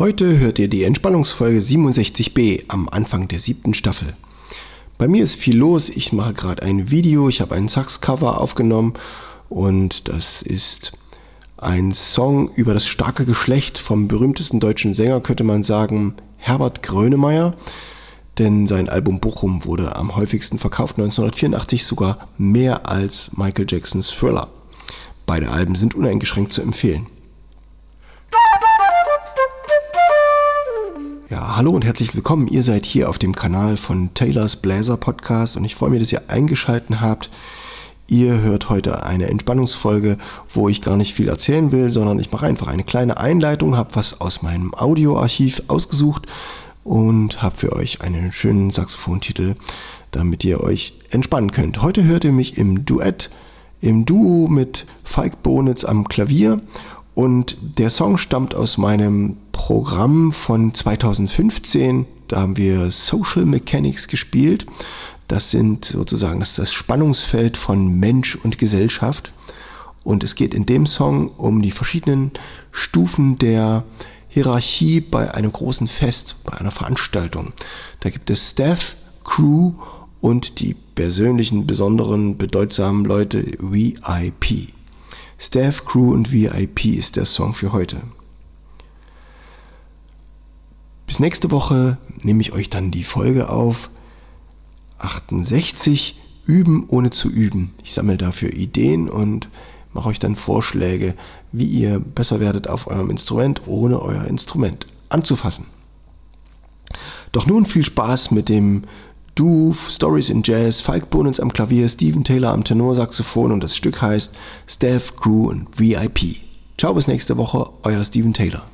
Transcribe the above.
Heute hört ihr die Entspannungsfolge 67b am Anfang der siebten Staffel. Bei mir ist viel los. Ich mache gerade ein Video. Ich habe ein Sax-Cover aufgenommen und das ist ein Song über das starke Geschlecht vom berühmtesten deutschen Sänger, könnte man sagen, Herbert Grönemeyer. Denn sein Album Bochum wurde am häufigsten verkauft 1984 sogar mehr als Michael Jacksons Thriller. Beide Alben sind uneingeschränkt zu empfehlen. Ja, hallo und herzlich willkommen. Ihr seid hier auf dem Kanal von Taylors Bläser Podcast und ich freue mich, dass ihr eingeschaltet habt. Ihr hört heute eine Entspannungsfolge, wo ich gar nicht viel erzählen will, sondern ich mache einfach eine kleine Einleitung, habe was aus meinem Audioarchiv ausgesucht und habe für euch einen schönen Saxophontitel, damit ihr euch entspannen könnt. Heute hört ihr mich im Duett, im Duo mit Falk Bonitz am Klavier und der Song stammt aus meinem Programm von 2015. Da haben wir Social Mechanics gespielt. Das sind sozusagen das, das Spannungsfeld von Mensch und Gesellschaft. Und es geht in dem Song um die verschiedenen Stufen der Hierarchie bei einem großen Fest, bei einer Veranstaltung. Da gibt es Staff, Crew und die persönlichen, besonderen, bedeutsamen Leute VIP. Staff, Crew und VIP ist der Song für heute. Bis nächste Woche nehme ich euch dann die Folge auf 68 Üben ohne zu üben. Ich sammle dafür Ideen und mache euch dann Vorschläge, wie ihr besser werdet auf eurem Instrument, ohne euer Instrument anzufassen. Doch nun viel Spaß mit dem Du, Stories in Jazz, Falk Bonens am Klavier, Steven Taylor am Tenorsaxophon und das Stück heißt Staff, Crew und VIP. Ciao bis nächste Woche, euer Steven Taylor.